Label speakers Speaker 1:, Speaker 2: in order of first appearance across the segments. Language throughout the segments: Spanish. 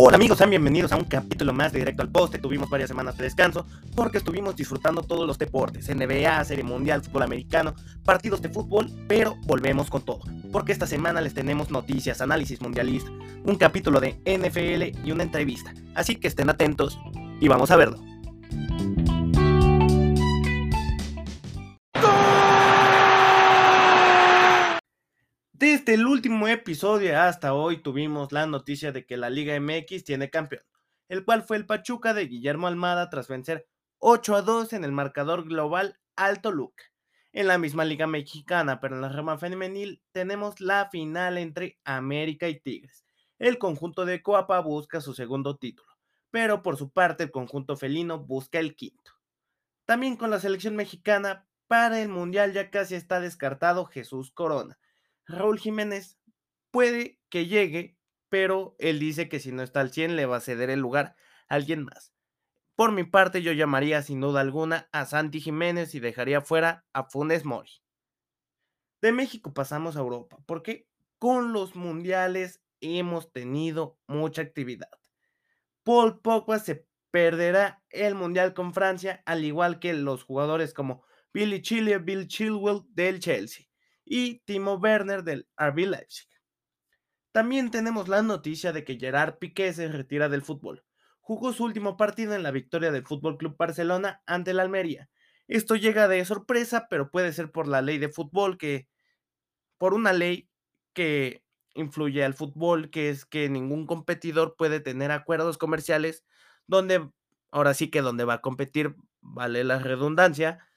Speaker 1: Hola amigos, sean bienvenidos a un capítulo más de Directo al Poste. Tuvimos varias semanas de descanso porque estuvimos disfrutando todos los deportes, NBA, Serie Mundial, fútbol americano, partidos de fútbol, pero volvemos con todo. Porque esta semana les tenemos noticias, análisis mundialista, un capítulo de NFL y una entrevista. Así que estén atentos y vamos a verlo. Desde el último episodio hasta hoy tuvimos la noticia de que la Liga MX tiene campeón, el cual fue el Pachuca de Guillermo Almada tras vencer 8 a 2 en el marcador global Alto Luca. En la misma Liga Mexicana, pero en la rama femenil, tenemos la final entre América y Tigres. El conjunto de Coapa busca su segundo título, pero por su parte el conjunto felino busca el quinto. También con la selección mexicana, para el Mundial ya casi está descartado Jesús Corona Raúl Jiménez puede que llegue, pero él dice que si no está al 100 le va a ceder el lugar a alguien más. Por mi parte, yo llamaría sin duda alguna a Santi Jiménez y dejaría fuera a Funes Mori. De México pasamos a Europa, porque con los mundiales hemos tenido mucha actividad. Paul Pogba se perderá el mundial con Francia, al igual que los jugadores como Billy Chile, Bill Chilwell del Chelsea y Timo Werner del RB Leipzig. También tenemos la noticia de que Gerard Piqué se retira del fútbol. Jugó su último partido en la victoria del Fútbol Club Barcelona ante el Almería. Esto llega de sorpresa, pero puede ser por la ley de fútbol que por una ley que influye al fútbol, que es que ningún competidor puede tener acuerdos comerciales donde ahora sí que donde va a competir, vale la redundancia,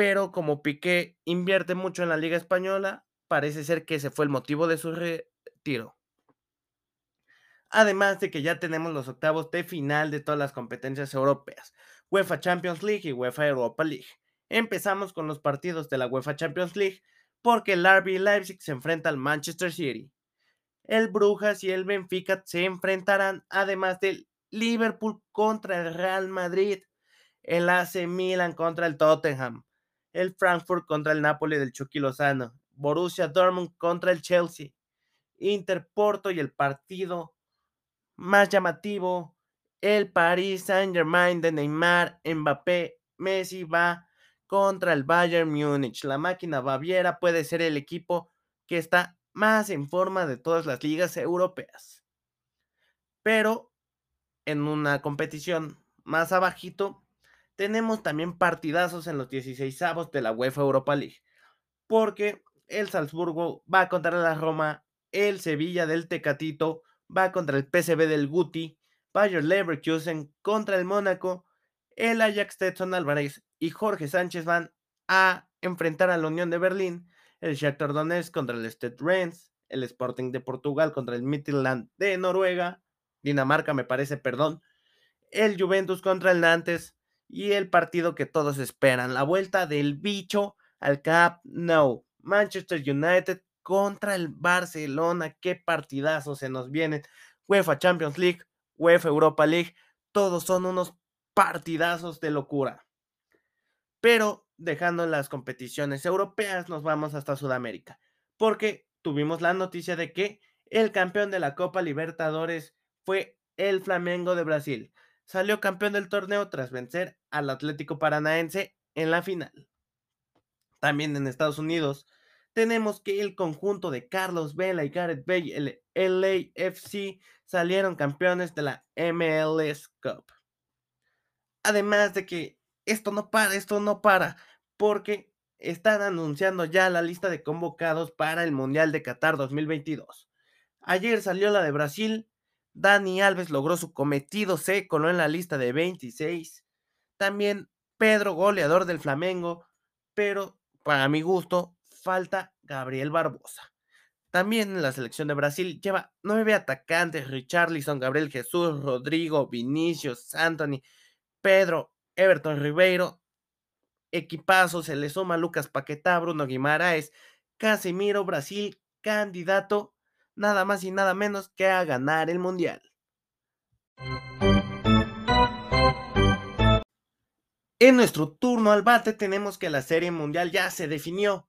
Speaker 1: pero como Piqué invierte mucho en la Liga Española, parece ser que ese fue el motivo de su retiro. Además de que ya tenemos los octavos de final de todas las competencias europeas, UEFA Champions League y UEFA Europa League. Empezamos con los partidos de la UEFA Champions League porque el RB Leipzig se enfrenta al Manchester City. El Brujas y el Benfica se enfrentarán además del Liverpool contra el Real Madrid, el AC Milan contra el Tottenham, el Frankfurt contra el Napoli del Chucky Lozano, Borussia Dortmund contra el Chelsea, Inter Porto y el partido más llamativo, el Paris Saint-Germain de Neymar, Mbappé, Messi va contra el Bayern Múnich. La máquina baviera puede ser el equipo que está más en forma de todas las ligas europeas. Pero en una competición más abajito tenemos también partidazos en los 16 avos de la UEFA Europa League. Porque el Salzburgo va contra la Roma, el Sevilla del Tecatito va contra el PSV del Guti, Bayer Leverkusen contra el Mónaco, el Ajax Tetson Álvarez y Jorge Sánchez van a enfrentar a la Unión de Berlín, el Shakhtar Donetsk contra el Stade Rennes, el Sporting de Portugal contra el Midtjylland de Noruega, Dinamarca me parece, perdón, el Juventus contra el Nantes, y el partido que todos esperan, la vuelta del bicho al Camp Nou. Manchester United contra el Barcelona, qué partidazo se nos vienen. UEFA Champions League, UEFA Europa League, todos son unos partidazos de locura. Pero dejando las competiciones europeas, nos vamos hasta Sudamérica, porque tuvimos la noticia de que el campeón de la Copa Libertadores fue el Flamengo de Brasil salió campeón del torneo tras vencer al Atlético Paranaense en la final. También en Estados Unidos tenemos que el conjunto de Carlos Vela y Gareth Bale, el LAFC, salieron campeones de la MLS Cup. Además de que esto no para, esto no para, porque están anunciando ya la lista de convocados para el Mundial de Qatar 2022. Ayer salió la de Brasil, Dani Alves logró su cometido, se coló en la lista de 26. También Pedro, goleador del Flamengo, pero para mi gusto falta Gabriel Barbosa. También en la selección de Brasil lleva nueve atacantes, Richarlison, Gabriel Jesús, Rodrigo, Vinicius, Anthony, Pedro, Everton Ribeiro, equipazo, se le suma Lucas Paquetá, Bruno Guimaraes, Casemiro, Brasil, candidato nada más y nada menos que a ganar el Mundial. En nuestro turno al bate tenemos que la Serie Mundial ya se definió.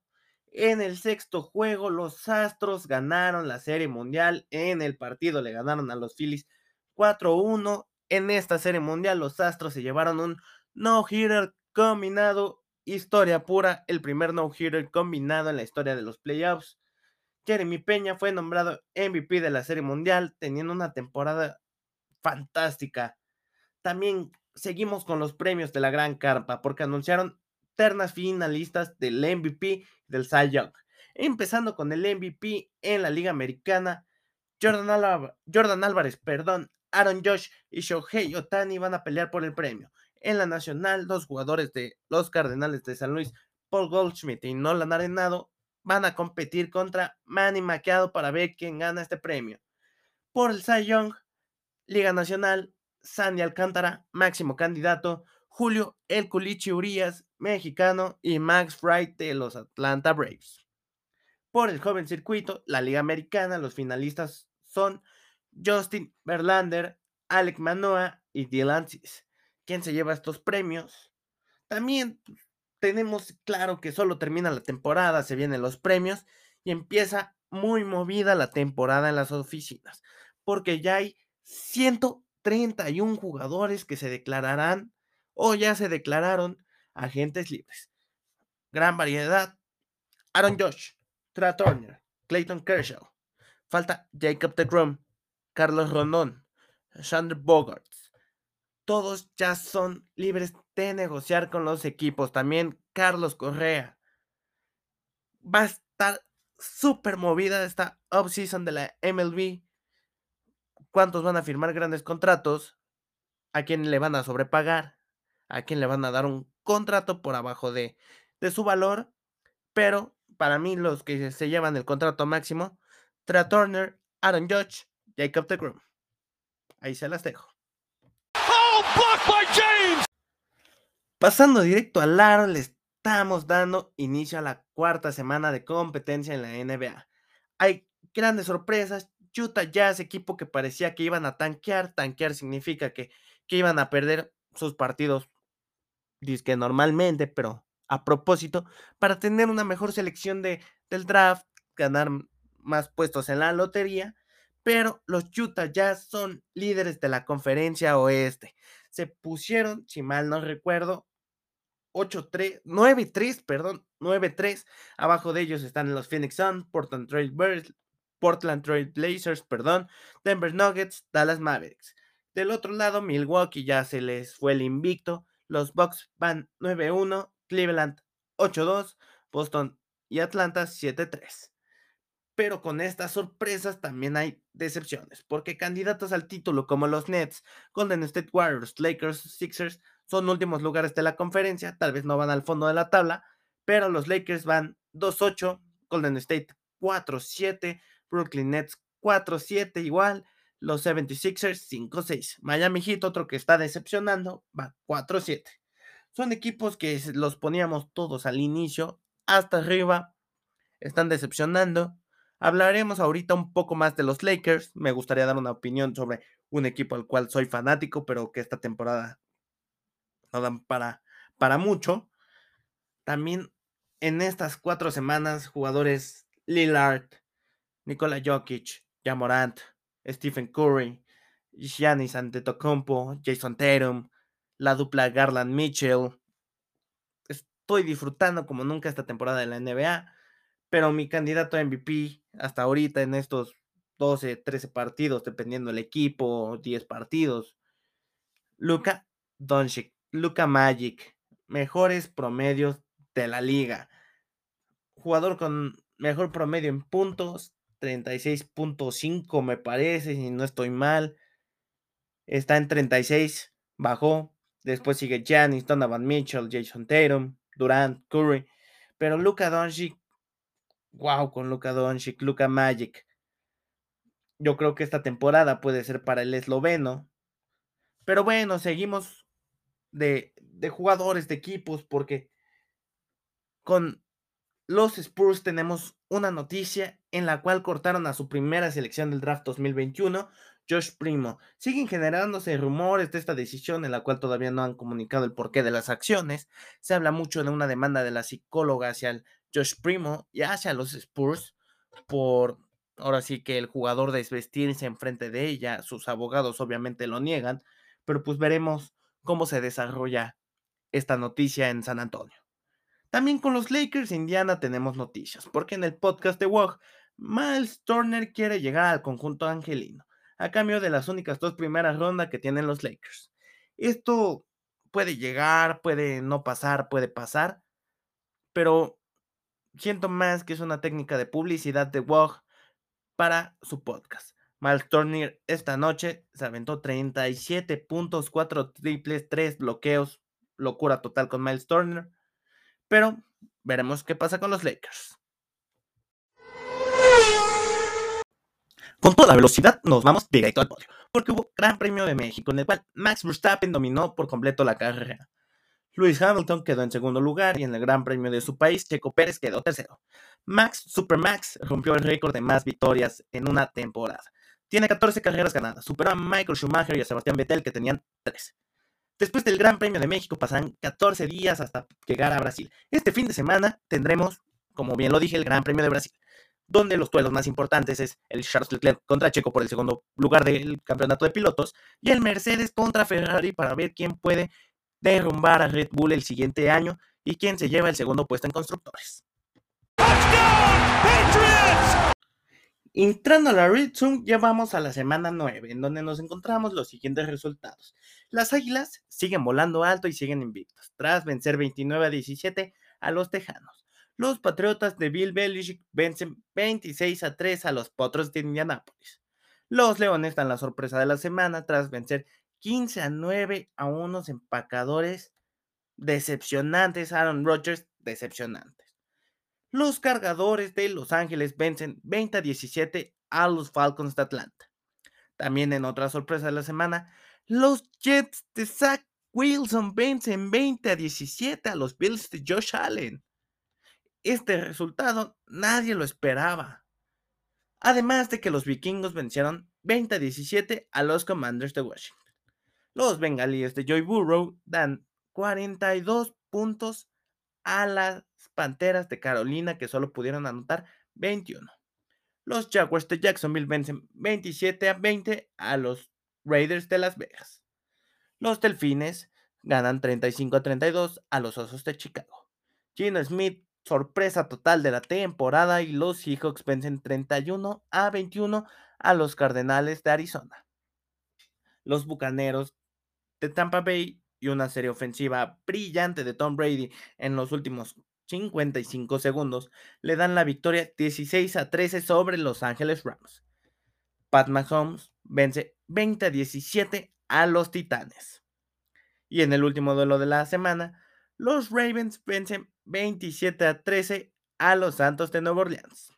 Speaker 1: En el sexto juego los Astros ganaron la Serie Mundial. En el partido le ganaron a los Phillies 4-1 en esta serie mundial. Los Astros se llevaron un no-hitter combinado. Historia pura, el primer no-hitter combinado en la historia de los playoffs. Jeremy Peña fue nombrado MVP de la Serie Mundial, teniendo una temporada fantástica. También seguimos con los premios de la Gran Carpa, porque anunciaron ternas finalistas del MVP del Cy Young. Empezando con el MVP en la Liga Americana, Jordan, Álvarez, perdón, Aaron Josh y Shohei Otani van a pelear por el premio. En la Nacional, los jugadores de los Cardenales de San Luis, Paul Goldschmidt y Nolan Arenado, van a competir contra Manny Maqueado para ver quién gana este premio. Por el Cy Young, Liga Nacional, Sandy Alcántara, máximo candidato, Julio El Culichi Urias, mexicano, y Max Wright de los Atlanta Braves. Por el joven circuito, la Liga Americana, los finalistas son Justin Verlander, Alec Manoa y Dylan Cis. ¿Quién se lleva estos premios? También pues, tenemos claro que solo termina la temporada, se vienen los premios y empieza muy movida la temporada en las oficinas, porque ya hay 131 jugadores que se declararán o ya se declararon agentes libres. Gran variedad. Aaron Josh, Tra Turner, Clayton Kershaw. Falta Jacob DeGrom, Carlos Rondón, Sander Bogarts. Todos ya son libres de negociar con los equipos. También Carlos Correa. Va a estar súper movida esta offseason de la MLB. ¿Cuántos van a firmar grandes contratos? ¿A quién le van a sobrepagar? ¿A quién le van a dar un contrato por abajo de, de su valor? Pero para mí los que se llevan el contrato máximo, Tra Turner, Aaron Judge, Jacob DeGrom. Ahí se las dejo. Pasando directo al aro, le estamos dando inicio a la cuarta semana de competencia en la NBA. Hay grandes sorpresas. Utah Jazz, equipo que parecía que iban a tanquear. Tanquear significa que, que iban a perder sus partidos, que normalmente, pero a propósito, para tener una mejor selección de, del draft, ganar más puestos en la lotería. Pero los Utah Jazz son líderes de la conferencia oeste. Se pusieron, si mal no recuerdo, 8-3, 9-3, perdón, 9-3. Abajo de ellos están los Phoenix Suns, Portland Trail, Portland Trail Blazers, perdón, Denver Nuggets, Dallas Mavericks. Del otro lado, Milwaukee ya se les fue el invicto. Los Bucks van 9-1, Cleveland 8-2, Boston y Atlanta 7-3. Pero con estas sorpresas también hay decepciones, porque candidatos al título como los Nets, Golden State Warriors, Lakers, Sixers son últimos lugares de la conferencia, tal vez no van al fondo de la tabla, pero los Lakers van 2-8, Golden State 4-7, Brooklyn Nets 4-7 igual, los 76ers 5-6, Miami Heat otro que está decepcionando, va 4-7. Son equipos que los poníamos todos al inicio, hasta arriba, están decepcionando. Hablaremos ahorita un poco más de los Lakers. Me gustaría dar una opinión sobre un equipo al cual soy fanático, pero que esta temporada no dan para, para mucho. También en estas cuatro semanas, jugadores Lillard, Nikola Jokic, Jamorant, Stephen Curry, Giannis Antetokounmpo, Jason Tatum, la dupla Garland Mitchell. Estoy disfrutando como nunca esta temporada de la NBA, pero mi candidato a MVP hasta ahorita en estos 12, 13 partidos, dependiendo del equipo, 10 partidos, Luca Doncic. Luca Magic, mejores promedios de la liga. Jugador con mejor promedio en puntos, 36.5 me parece, si no estoy mal. Está en 36, bajó. Después sigue Giannis, Donovan Mitchell, Jason Tatum, Durant, Curry. Pero Luca Doncic, wow con Luca Doncic, Luca Magic. Yo creo que esta temporada puede ser para el esloveno. Pero bueno, seguimos de, jugadores, de equipos, porque con los Spurs tenemos una noticia en la cual cortaron a su primera selección del draft 2021, Josh Primo. Siguen generándose rumores de esta decisión en la cual todavía no han comunicado el porqué de las acciones. Se habla mucho de una demanda de la psicóloga hacia el Josh Primo y hacia los Spurs por ahora sí que el jugador desvestirse enfrente de ella, sus abogados obviamente lo niegan, pero pues veremos cómo se desarrolla esta noticia en San Antonio. También con los Lakers Indiana tenemos noticias, porque en el podcast de WOG, Miles Turner quiere llegar al conjunto angelino, a cambio de las únicas dos primeras rondas que tienen los Lakers. Esto puede llegar, puede no pasar, puede pasar, pero siento más que es una técnica de publicidad de WOG para su podcast. Miles Turner esta noche se aventó 37 puntos, 4 triples, 3 bloqueos, locura total con Miles Turner, pero veremos qué pasa con los Lakers. Con toda velocidad nos vamos directo al podio, porque hubo Gran Premio de México en el cual Max Verstappen dominó por completo la carrera. Lewis Hamilton quedó en segundo lugar y en el Gran Premio de su país, Checo Pérez quedó tercero. Max Supermax rompió el récord de más victorias en una temporada. Tiene 14 carreras ganadas, superó a Michael Schumacher y a Sebastián Vettel que tenían 13. Después del Gran Premio de México pasarán 14 días hasta llegar a Brasil. Este fin de semana tendremos, como bien lo dije, el Gran Premio de Brasil, donde los duelos más importantes es el Charles Leclerc contra Checo por el segundo lugar del campeonato de pilotos y el Mercedes contra Ferrari para ver quién puede derrumbar a Red Bull el siguiente año y quién se lleva el segundo puesto en constructores. Entrando a la Red Zone, ya vamos a la semana 9, en donde nos encontramos los siguientes resultados. Las Águilas siguen volando alto y siguen invictos, tras vencer 29 a 17 a los Tejanos. Los Patriotas de Bill Belichick vencen 26 a 3 a los Potros de Indianápolis. Los Leones dan la sorpresa de la semana tras vencer 15 a 9 a unos empacadores decepcionantes, Aaron Rodgers decepcionantes. Los cargadores de Los Ángeles vencen 20 a 17 a los Falcons de Atlanta. También en otra sorpresa de la semana, los Jets de Zach Wilson vencen 20 a 17 a los Bills de Josh Allen. Este resultado nadie lo esperaba. Además de que los vikingos vencieron 20 a 17 a los Commanders de Washington. Los bengalíes de Joy Burrow dan 42 puntos a las Panteras de Carolina que solo pudieron anotar 21. Los Jaguars de Jacksonville vencen 27 a 20 a los Raiders de Las Vegas. Los Delfines ganan 35 a 32 a los Osos de Chicago. Gino Smith, sorpresa total de la temporada y los Seahawks vencen 31 a 21 a los Cardenales de Arizona. Los Bucaneros de Tampa Bay y una serie ofensiva brillante de Tom Brady en los últimos 55 segundos le dan la victoria 16 a 13 sobre Los Ángeles Rams. Pat Mahomes vence 20 a 17 a los Titanes. Y en el último duelo de la semana, los Ravens vencen 27 a 13 a los Santos de Nueva Orleans.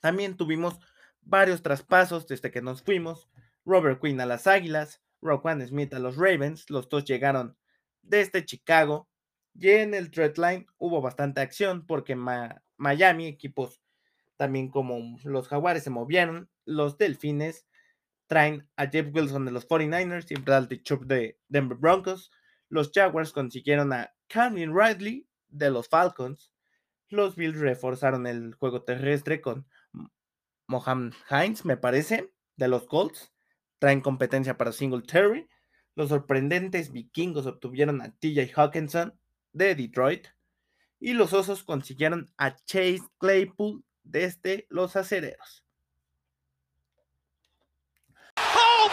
Speaker 1: También tuvimos varios traspasos desde que nos fuimos. Robert Quinn a las Águilas, Roquan Smith a los Ravens. Los dos llegaron desde Chicago. Y en el trade line hubo bastante acción porque Miami, equipos también como los Jaguares se movieron. Los Delfines traen a Jeff Wilson de los 49ers y Bradley Chubb de Denver Broncos. Los Jaguars consiguieron a Calvin Ridley de los Falcons. Los Bills reforzaron el juego terrestre con Mohamed Hines, me parece, de los Colts traen competencia para Singletary. Los sorprendentes vikingos obtuvieron a TJ Hawkinson de Detroit. Y los osos consiguieron a Chase Claypool desde los acereros. Oh,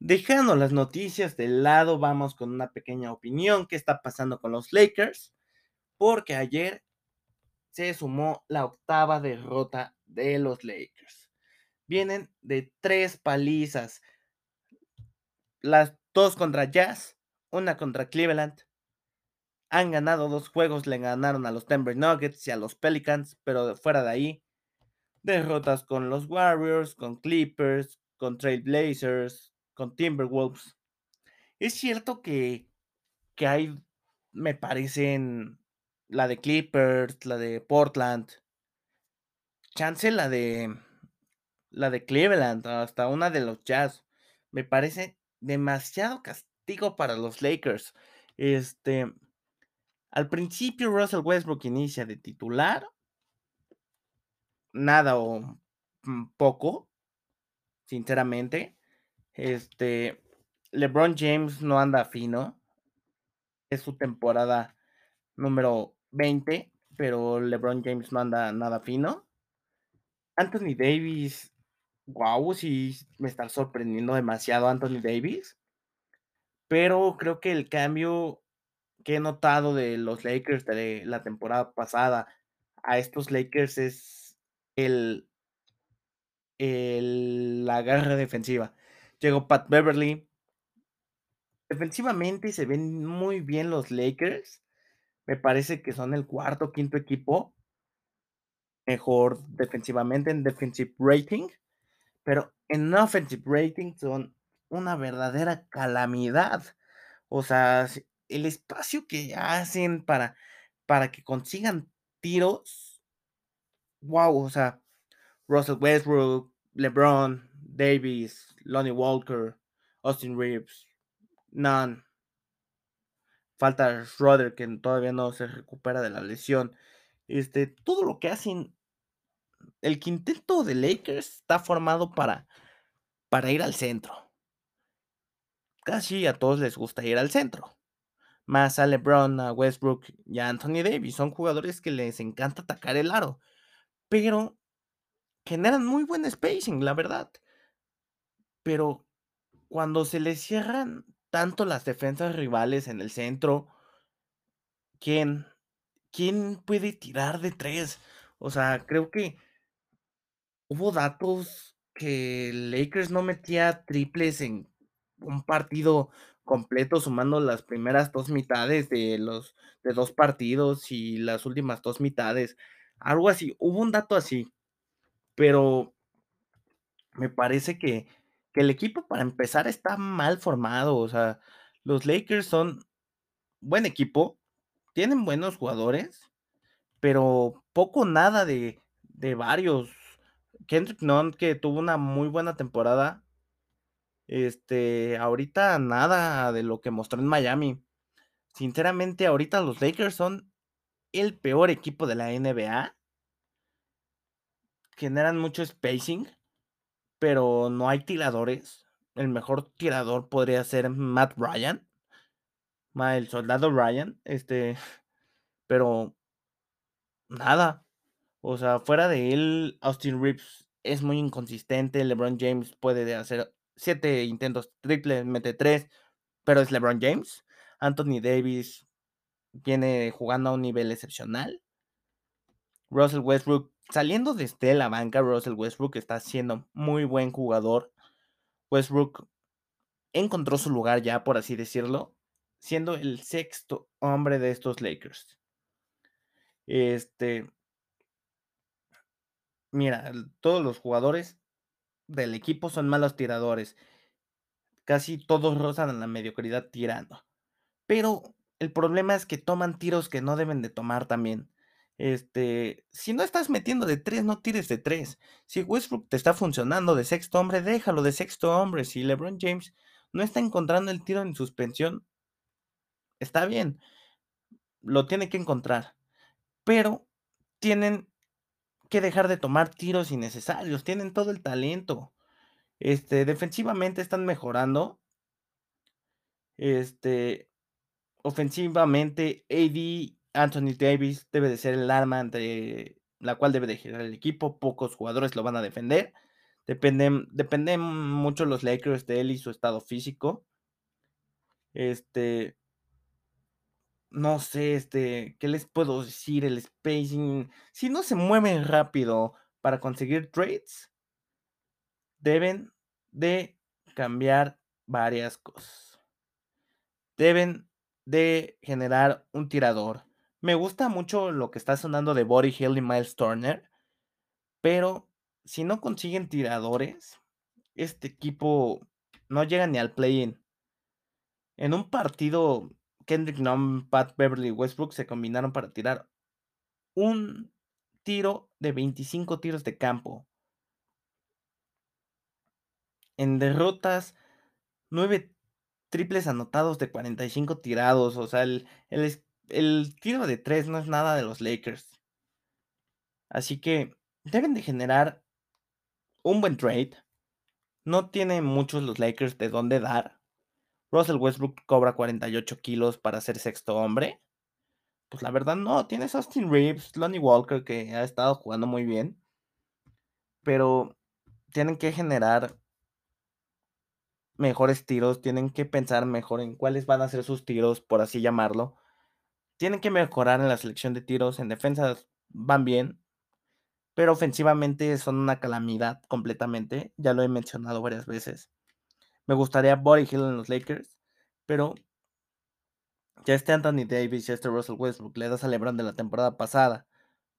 Speaker 1: Dejando las noticias de lado, vamos con una pequeña opinión. ¿Qué está pasando con los Lakers? Porque ayer se sumó la octava derrota de los Lakers vienen de tres palizas. Las dos contra Jazz, una contra Cleveland. Han ganado dos juegos, le ganaron a los Denver Nuggets y a los Pelicans, pero fuera de ahí, derrotas con los Warriors, con Clippers, con Trailblazers, con Timberwolves. Es cierto que, que hay, me parecen, la de Clippers, la de Portland, chance la de la de Cleveland, hasta una de los Jazz. Me parece demasiado castigo para los Lakers. Este, al principio Russell Westbrook inicia de titular, nada o mm, poco, sinceramente. Este, LeBron James no anda fino. Es su temporada número 20, pero LeBron James no anda nada fino. Anthony Davis, wow, sí me está sorprendiendo demasiado Anthony Davis. Pero creo que el cambio que he notado de los Lakers de la temporada pasada a estos Lakers es el, el la garra defensiva. Llegó Pat Beverly. Defensivamente se ven muy bien los Lakers. Me parece que son el cuarto, quinto equipo mejor defensivamente en defensive rating, pero en offensive rating son una verdadera calamidad. O sea, el espacio que hacen para, para que consigan tiros, wow, o sea, Russell Westbrook, LeBron, Davis, Lonnie Walker, Austin Reeves, None. Falta Schroeder, que todavía no se recupera de la lesión. Este, todo lo que hacen. El quinteto de Lakers está formado para, para ir al centro. Casi a todos les gusta ir al centro. Más a LeBron, a Westbrook y a Anthony Davis. Son jugadores que les encanta atacar el aro. Pero generan muy buen spacing, la verdad. Pero cuando se les cierran tanto las defensas rivales en el centro, ¿quién, quién puede tirar de tres? O sea, creo que hubo datos que Lakers no metía triples en un partido completo, sumando las primeras dos mitades de los de dos partidos y las últimas dos mitades. Algo así, hubo un dato así, pero me parece que, que el equipo para empezar está mal formado. O sea, los Lakers son buen equipo, tienen buenos jugadores, pero poco nada de, de varios. Kendrick Nunn, que tuvo una muy buena temporada. Este, ahorita nada de lo que mostró en Miami. Sinceramente, ahorita los Lakers son el peor equipo de la NBA. Generan mucho spacing, pero no hay tiradores. El mejor tirador podría ser Matt Ryan. El soldado Ryan. Este, pero nada. O sea, fuera de él, Austin Reeves es muy inconsistente. LeBron James puede hacer siete intentos triples, mete tres, pero es LeBron James. Anthony Davis viene jugando a un nivel excepcional. Russell Westbrook, saliendo desde la banca, Russell Westbrook está siendo muy buen jugador. Westbrook encontró su lugar ya, por así decirlo, siendo el sexto hombre de estos Lakers. Este, mira, todos los jugadores del equipo son malos tiradores. Casi todos rozan en la mediocridad tirando. Pero el problema es que toman tiros que no deben de tomar también. Este, si no estás metiendo de tres, no tires de tres. Si Westbrook te está funcionando de sexto hombre, déjalo de sexto hombre. Si LeBron James no está encontrando el tiro en suspensión, está bien. Lo tiene que encontrar. Pero tienen que dejar de tomar tiros innecesarios. Tienen todo el talento. Este, defensivamente están mejorando. Este, ofensivamente, AD, Anthony Davis debe de ser el arma ante la cual debe de girar el equipo. Pocos jugadores lo van a defender. Dependen, dependen mucho los Lakers de él y su estado físico. Este, no sé, este, ¿qué les puedo decir? El spacing, si no se mueven rápido para conseguir trades, deben de cambiar varias cosas. Deben de generar un tirador. Me gusta mucho lo que está sonando de Body Hill y Miles Turner, pero si no consiguen tiradores, este equipo no llega ni al play-in. En un partido Kendrick Nunn, Pat Beverly Westbrook se combinaron para tirar un tiro de 25 tiros de campo. En derrotas, 9 triples anotados de 45 tirados. O sea, el, el, tiro de 3 no es nada de los Lakers. Así que deben de generar un buen trade. No tienen muchos los Lakers de dónde dar. Russell Westbrook cobra 48 kilos para ser sexto hombre. Pues la verdad no, tienes Austin Reeves, Lonnie Walker que ha estado jugando muy bien. Pero tienen que generar mejores tiros, tienen que pensar mejor en cuáles van a ser sus tiros, por así llamarlo. Tienen que mejorar en la selección de tiros, en defensa van bien, pero ofensivamente son una calamidad completamente, ya lo he mencionado varias veces. Me gustaría Body Hill en los Lakers, pero ya este Anthony Davis, ya este Russell Westbrook, le das a LeBron de la temporada pasada,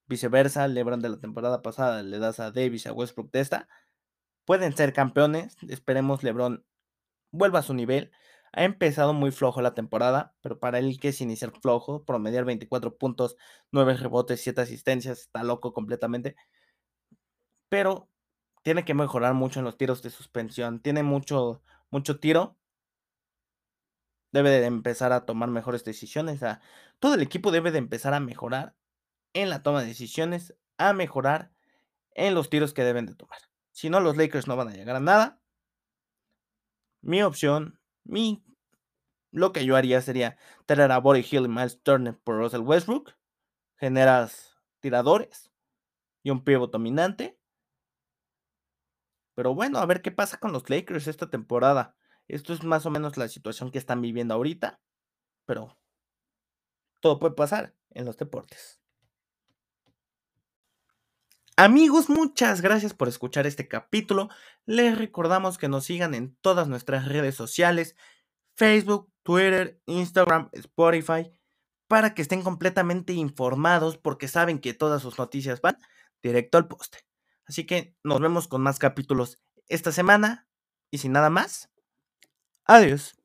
Speaker 1: viceversa, LeBron de la temporada pasada le das a Davis a Westbrook de esta, pueden ser campeones, esperemos LeBron vuelva a su nivel. Ha empezado muy flojo la temporada, pero para él que es iniciar flojo, promediar 24 puntos, 9 rebotes, 7 asistencias, está loco completamente. Pero tiene que mejorar mucho en los tiros de suspensión. Tiene mucho, mucho tiro. Debe de empezar a tomar mejores decisiones. todo el equipo debe de empezar a mejorar en la toma de decisiones, a mejorar en los tiros que deben de tomar. Si no, los Lakers no van a llegar a nada mi opción, mi, lo que yo haría sería traer a Body Hill y Miles Turner por Russell Westbrook. Generas tiradores y un pivot dominante. Pero bueno, a ver qué pasa con los Lakers esta temporada. Esto es más o menos la situación que están viviendo ahorita. Pero todo puede pasar en los deportes. Amigos, muchas gracias por escuchar este capítulo. Les recordamos que nos sigan en todas nuestras redes sociales, Facebook, Twitter, Instagram, Spotify, para que estén completamente informados porque saben que todas sus noticias van directo al poste. Así que nos vemos con más capítulos esta semana y sin nada más. Adiós.